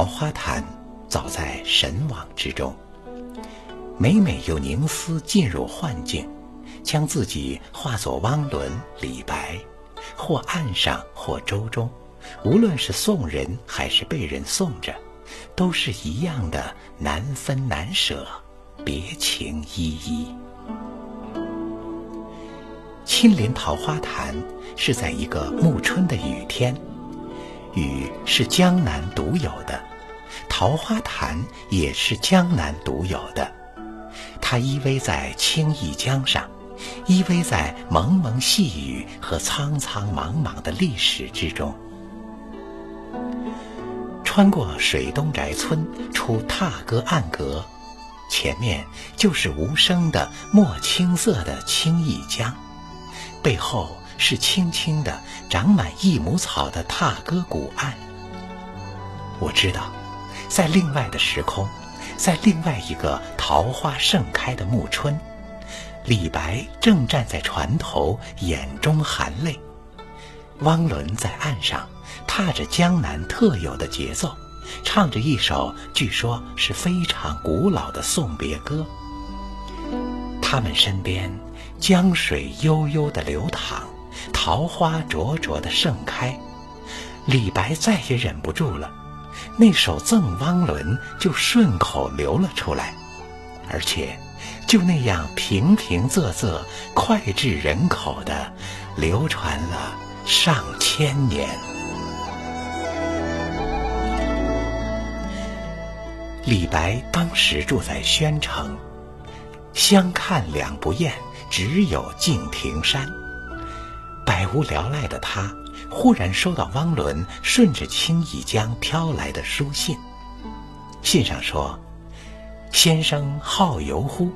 桃花潭早在神往之中，每每有凝思进入幻境，将自己化作汪伦、李白，或岸上，或舟中，无论是送人还是被人送着，都是一样的难分难舍，别情依依。亲临桃花潭是在一个暮春的雨天。雨是江南独有的，桃花潭也是江南独有的。它依偎在青弋江上，依偎在蒙蒙细雨和苍苍茫茫的历史之中。穿过水东宅村，出踏歌暗阁，前面就是无声的墨青色的青弋江，背后。是青青的、长满益母草的踏歌古岸。我知道，在另外的时空，在另外一个桃花盛开的暮春，李白正站在船头，眼中含泪；汪伦在岸上，踏着江南特有的节奏，唱着一首据说是非常古老的送别歌。他们身边，江水悠悠地流淌。桃花灼灼的盛开，李白再也忍不住了，那首《赠汪伦》就顺口流了出来，而且就那样平平仄仄、脍炙人口的流传了上千年。李白当时住在宣城，相看两不厌，只有敬亭山。百无聊赖的他，忽然收到汪伦顺着青弋江飘来的书信。信上说：“先生好游乎？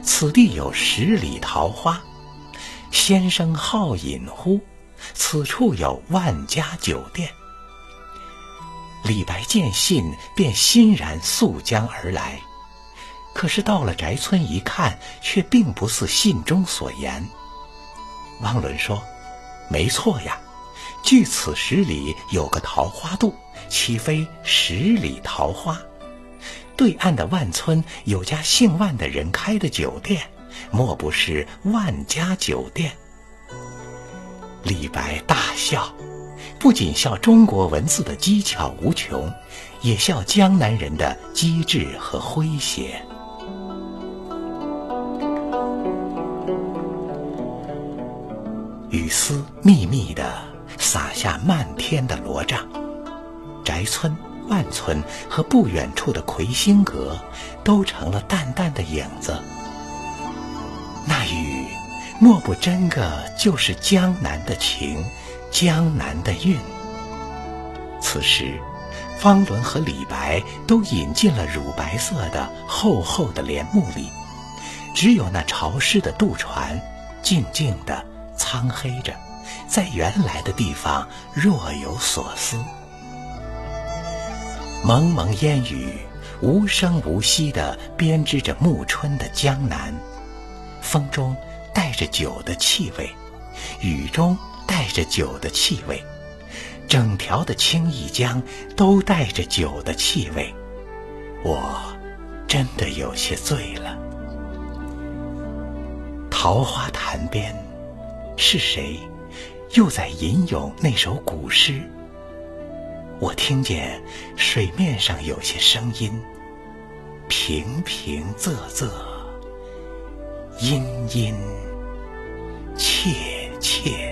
此地有十里桃花。先生好饮乎？此处有万家酒店。”李白见信，便欣然溯江而来。可是到了宅村一看，却并不似信中所言。汪伦说。没错呀，距此十里有个桃花渡，岂非十里桃花？对岸的万村有家姓万的人开的酒店，莫不是万家酒店？李白大笑，不仅笑中国文字的机巧无穷，也笑江南人的机智和诙谐。丝密密地洒下漫天的罗帐，宅村、万村和不远处的魁星阁，都成了淡淡的影子。那雨，莫不真个就是江南的情，江南的韵？此时，方伦和李白都隐进了乳白色的厚厚的帘幕里，只有那潮湿的渡船，静静的。苍黑着，在原来的地方若有所思。蒙蒙烟雨，无声无息地编织着暮春的江南。风中带着酒的气味，雨中带着酒的气味，整条的青弋江都带着酒的气味。我真的有些醉了。桃花潭边。是谁，又在吟咏那首古诗？我听见水面上有些声音，平平仄仄，阴阴切。